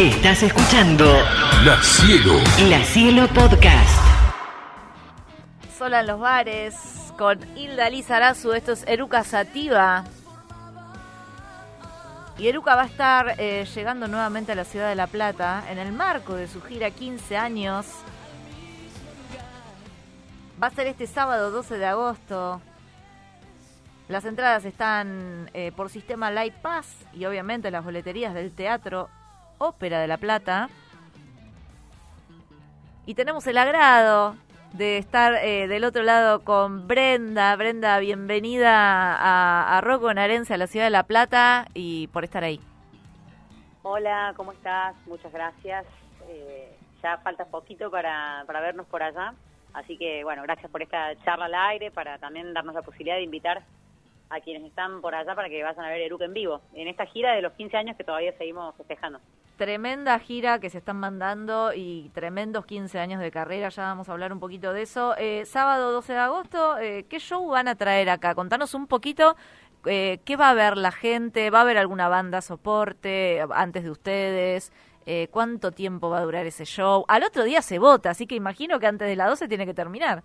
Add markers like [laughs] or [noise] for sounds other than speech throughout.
Estás escuchando La Cielo. La Cielo Podcast. Sola en los bares con Hilda Lizarazu. Esto es Eruca Sativa. Y Eruca va a estar eh, llegando nuevamente a la ciudad de La Plata en el marco de su gira 15 años. Va a ser este sábado 12 de agosto. Las entradas están eh, por sistema Light Pass y obviamente las boleterías del Teatro Ópera de La Plata. Y tenemos el agrado de estar eh, del otro lado con Brenda. Brenda, bienvenida a, a Rock Bonaerense, a la ciudad de La Plata, y por estar ahí. Hola, ¿cómo estás? Muchas gracias. Eh, ya falta poquito para, para vernos por allá. Así que, bueno, gracias por esta charla al aire, para también darnos la posibilidad de invitar a quienes están por allá para que vayan a ver Eruca en vivo, en esta gira de los 15 años que todavía seguimos festejando. Tremenda gira que se están mandando y tremendos 15 años de carrera, ya vamos a hablar un poquito de eso. Eh, sábado 12 de agosto, eh, ¿qué show van a traer acá? Contanos un poquito eh, qué va a ver la gente, va a haber alguna banda soporte antes de ustedes, eh, cuánto tiempo va a durar ese show. Al otro día se vota, así que imagino que antes de las 12 tiene que terminar.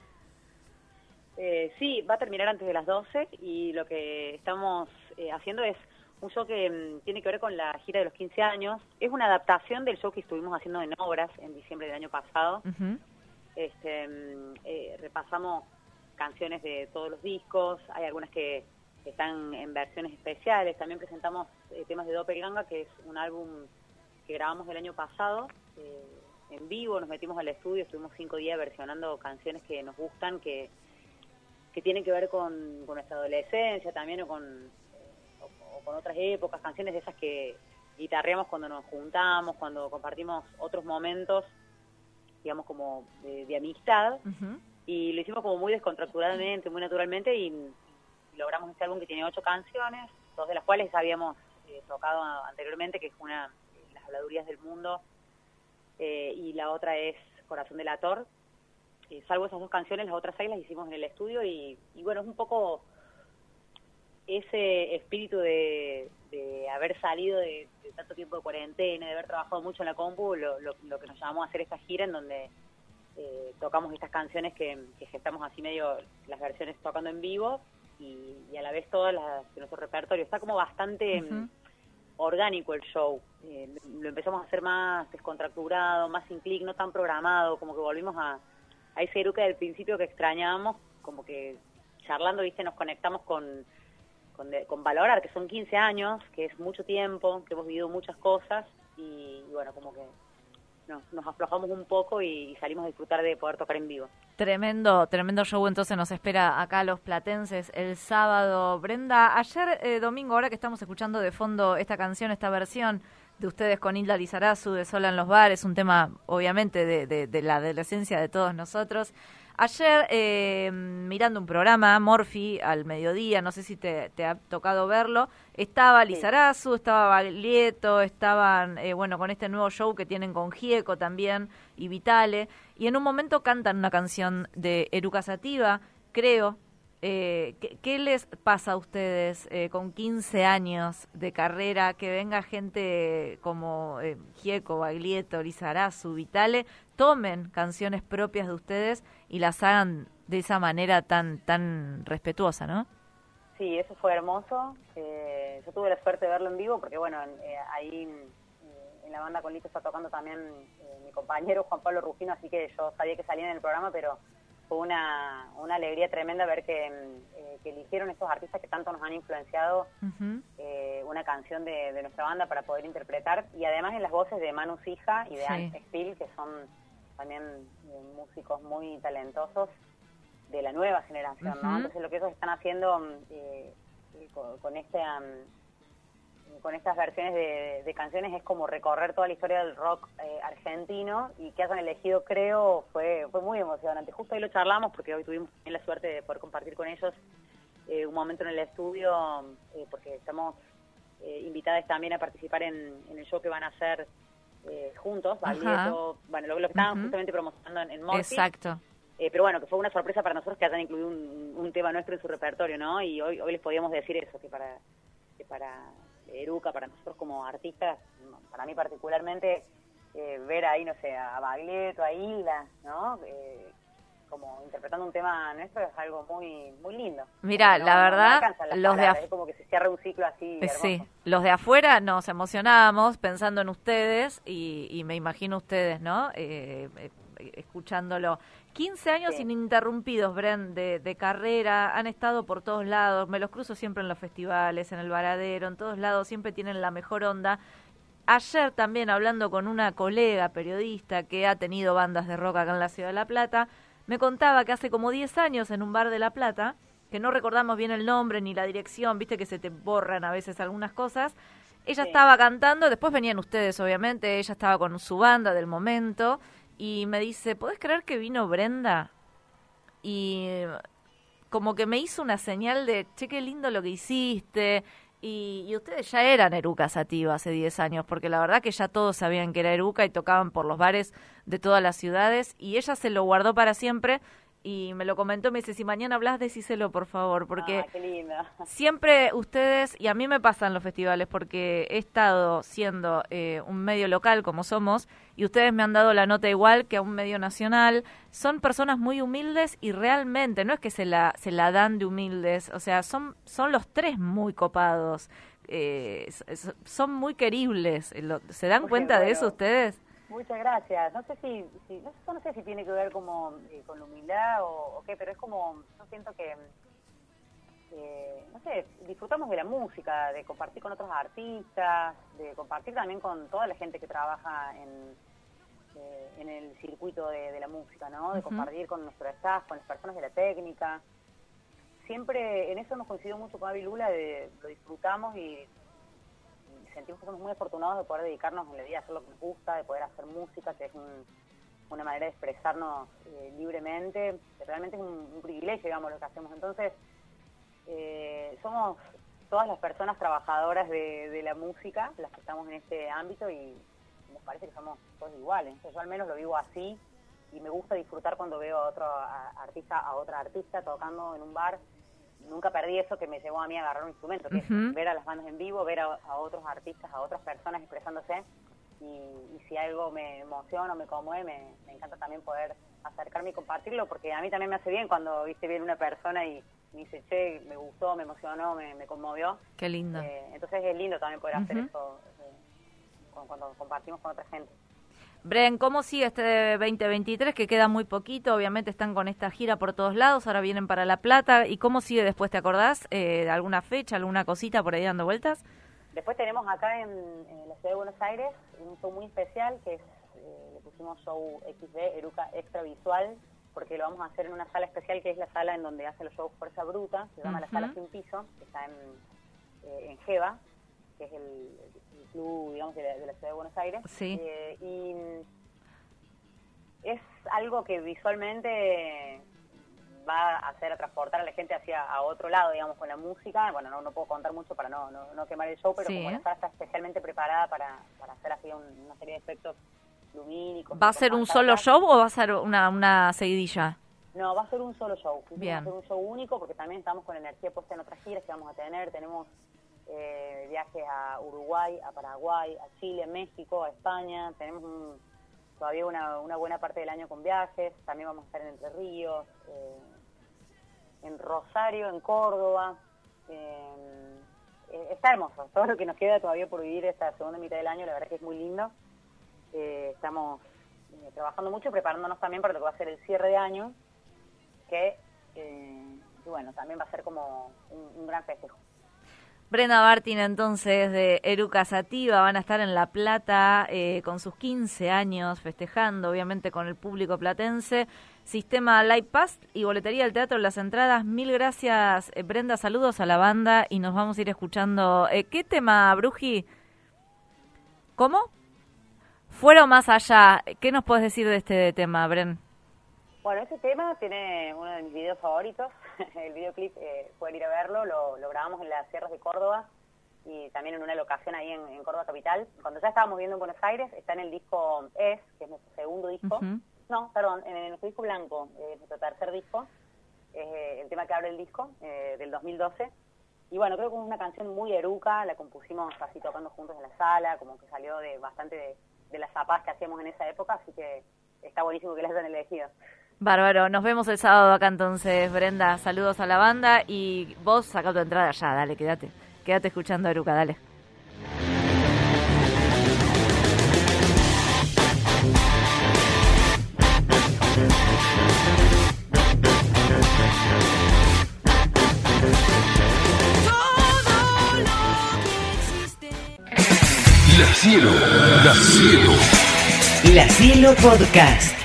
Eh, sí, va a terminar antes de las 12 y lo que estamos eh, haciendo es un show que mm, tiene que ver con la gira de los 15 años. Es una adaptación del show que estuvimos haciendo en Obras en diciembre del año pasado. Este, mm, eh, repasamos canciones de todos los discos, hay algunas que están en versiones especiales. También presentamos eh, temas de Doppelganga, que es un álbum que grabamos el año pasado. eh, en vivo, nos metimos al estudio, estuvimos cinco días versionando canciones que nos gustan, que que tienen que ver con, con nuestra adolescencia también o con, o, o con otras épocas, canciones de esas que guitarreamos cuando nos juntamos, cuando compartimos otros momentos, digamos como de, de amistad, y lo hicimos como muy descontracturadamente, muy naturalmente y, logramos este álbum que tiene ocho canciones, dos de las cuales habíamos eh, tocado anteriormente, que es una, Las habladurías del mundo, eh, y la otra es Corazón del Ator, eh, salvo esas dos canciones, las otras seis las hicimos en el estudio y, y bueno, es un poco ese espíritu de, de haber salido de, de tanto tiempo de cuarentena, de haber trabajado mucho en la compu, lo, lo, lo que nos llamó a hacer esta gira en donde eh, tocamos estas canciones que, que gestamos así medio las versiones tocando en vivo y, y a la vez todas las de nuestro repertorio. Está como bastante mm, orgánico el show. Eh, lo empezamos a hacer más descontracturado, más sin clic, no tan programado, como que volvimos a, a ese Eruca del principio que extrañábamos, como que charlando, viste, nos conectamos con, con, de- con valorar que son 15 años, que es mucho tiempo, que hemos vivido muchas cosas y, bueno, como que nos, aflojamos un poco y, y salimos a disfrutar de poder tocar en vivo. Tremendo, tremendo show entonces nos espera acá los platenses el sábado. Brenda, ayer eh, domingo, ahora que estamos escuchando de fondo esta canción, esta versión de ustedes con Hilda Lizarazu de Sola en los Bares, un tema obviamente de, de, de la adolescencia de todos nosotros. Ayer, eh, mirando un programa, Morphy, al mediodía, no sé si te, te ha tocado verlo, estaba Sí. Lizarazu, estaba Baglietto, estaban, eh, bueno, con este nuevo show que tienen con Gieco también y Vitale, y en un momento cantan una canción de Eruca Sativa, creo. Eh, ¿qué, les pasa a ustedes eh, con 15 años de carrera, que venga gente como eh, Gieco, Baglietto, Lizarazu, Vitale, tomen canciones propias de ustedes y las hagan de esa manera tan tan respetuosa, ¿no? Sí, eso fue hermoso. Eh, yo tuve la suerte de verlo en vivo porque, bueno, en- eh, ahí en la banda con Lito está tocando también mi compañero Juan Pablo Rufino, así que yo sabía que salía en el programa, pero fue una, una alegría tremenda ver que, mm, eh, que eligieron estos artistas que tanto nos han influenciado eh, una canción de, de nuestra banda para poder interpretar y además en las voces de Manu Sija y de Sí. Spiel, que son también eh, músicos muy talentosos de la nueva generación. Entonces lo que ellos están haciendo mm, con, con este am, con estas versiones de, de canciones es como recorrer toda la historia del rock eh, argentino y que hayan elegido, creo, fue fue muy emocionante. Justo ahí lo charlamos porque hoy tuvimos la suerte de poder compartir con ellos eh, un momento en el estudio eh, porque estamos eh, invitadas también a participar en, en el show que van a hacer eh, juntos, bueno, lo, lo que estaban justamente promocionando en, en. Exacto. Eh, pero bueno, que fue una sorpresa para nosotros que hayan incluido un, un tema nuestro en su repertorio, ¿no? Y hoy, hoy les podíamos decir eso, que para, que para Eruca, para nosotros como artistas, para mí particularmente, eh, ver ahí, no sé, a Baglietto, a Hilda, ¿no? Eh, como interpretando un tema nuestro es algo muy muy lindo. Mira, la verdad, los de es como que se cierra un ciclo así. Eh, sí, los de afuera nos emocionábamos pensando en ustedes y, me imagino ustedes, ¿no? Eh, escuchándolo. 15 años ininterrumpidos, Bren, de, de, carrera, han estado por todos lados, me los cruzo siempre en los festivales, en el varadero, en todos lados, siempre tienen la mejor onda. Ayer también hablando con una colega periodista que ha tenido bandas de rock acá en la Ciudad de La Plata, me contaba que hace como 10 años en un bar de La Plata, que no recordamos bien el nombre ni la dirección, viste que se te borran a veces algunas cosas, ella estaba cantando, después venían ustedes obviamente, ella estaba con su banda del momento y me dice, ¿podés creer que vino Brenda? Y como que me hizo una señal de, che, qué lindo lo que hiciste, y, ustedes ya eran Eruca Sativa hace 10 años, porque la verdad que ya todos sabían que era Eruca y tocaban por los bares de todas las ciudades y ella se lo guardó para siempre y me lo comentó, me dice, si mañana hablas, decíselo, por favor, porque [laughs] siempre ustedes, y a mí me pasan los festivales, porque he estado siendo eh, un medio local como somos, y ustedes me han dado la nota igual que a un medio nacional, son personas muy humildes y realmente, no es que se la, se la dan de humildes, o sea, son, son los tres muy copados. Eh, son muy queribles. ¿Se dan cuenta de eso ustedes? Muchas gracias. No sé si, no, sé si tiene que ver como eh, con la humildad o, qué, pero es como, yo siento que, no sé, disfrutamos de la música, de compartir con otros artistas, de compartir también con toda la gente que trabaja en, eh, en el circuito de, la música, ¿no? De compartir con nuestro staff, con las personas de la técnica. Siempre en eso hemos coincidido mucho con Avi Lula, de, lo disfrutamos y sentimos que somos muy afortunados de poder dedicarnos en la vida a hacer lo que nos gusta, de poder hacer música, que es una manera de expresarnos eh, libremente, realmente es un, privilegio, digamos, lo que hacemos. Entonces, eh, somos todas las personas trabajadoras de, la música, las que estamos en este ámbito y nos parece que somos todos iguales. yo al menos lo vivo así y me gusta disfrutar cuando veo a otro artista, a otra artista tocando en un bar nunca perdí eso que me llevó a mí a agarrar un instrumento, que es ver a las bandas en vivo, ver a, otros artistas, a otras personas expresándose. Y, si algo me emociona o me conmueve, me, encanta también poder acercarme y compartirlo, porque a mí también me hace bien cuando viste bien una persona y me dice, che, me gustó, me emocionó, me, conmovió. Qué lindo. Eh, entonces es lindo también poder hacer eso eh, cuando compartimos con otra gente. Bren, ¿cómo sigue este 2023 que queda muy poquito? Obviamente están con esta gira por todos lados, ahora vienen para La Plata. ¿Y cómo sigue después? ¿Te acordás eh, de alguna fecha, alguna cosita por ahí dando vueltas? Después tenemos acá en, la ciudad de Buenos Aires un show muy especial que es, eh, le pusimos show XD, Eruca Extra Visual, porque lo vamos a hacer en una sala especial que es la sala en donde hace los shows Fuerza Bruta, se llama la Sala Sin Piso, que está en, eh, en Jeva, que es el, club, digamos, de la, ciudad de Buenos Aires. Sí. Eh, y algo que visualmente va a hacer a transportar a la gente hacia a otro lado, digamos, con la música. Bueno, no, no puedo contar mucho para no, no, quemar el show, pero como la sala está especialmente preparada para, para hacer así una serie de efectos lumínicos. ¿Va a ser un solo show o va a ser una, una seguidilla? No, va a ser un solo show. Bien. Va a ser un show único porque también estamos con energía puesta en otras giras que vamos a tener. Tenemos eh, viajes a Uruguay, a Paraguay, a Chile, México, a España. Tenemos todavía una, una, buena parte del año con viajes. También vamos a estar en Entre Ríos, eh, en Rosario, en Córdoba. Eh, está hermoso. [laughs] Todo lo que nos queda todavía por vivir esta segunda mitad del año, la verdad que es muy lindo. Eh, estamos trabajando mucho, preparándonos también para lo que va a ser el cierre de año, que, bueno, también va a ser como un gran festejo. Brenda Bartin entonces de Eruca Sativa van a estar en La Plata eh, con sus 15 años festejando obviamente con el público platense. Sistema Live Pass y boletería del teatro las entradas. Mil gracias eh, Brenda, saludos a la banda y nos vamos a ir escuchando. Eh, ¿Qué tema, Bruji? ¿Cómo? Fuera o más allá. ¿Qué nos puedes decir de este tema, Bren? Bueno, ese tema tiene uno de mis videos favoritos. [laughs] el videoclip, eh, pueden ir a verlo, lo, grabamos en las sierras de Córdoba y también en una locación ahí en, Córdoba Capital. Cuando ya estábamos viendo en Buenos Aires, está en el disco Es, que es nuestro segundo disco. No, perdón, en, nuestro disco blanco, eh, nuestro tercer disco, es eh, el tema que abre el disco, eh, del 2012. y bueno, creo que es una canción muy eruca, la compusimos así tocando juntos en la sala, como que salió de bastante de, de las zapas que hacíamos en esa época, así que está buenísimo que la hayan elegido. Bárbaro, nos vemos el sábado acá entonces, Brenda. Saludos a la banda y vos saca tu entrada ya, dale, quédate. Quédate escuchando a Eruca, dale. La Cielo, La Cielo. La Cielo Podcast.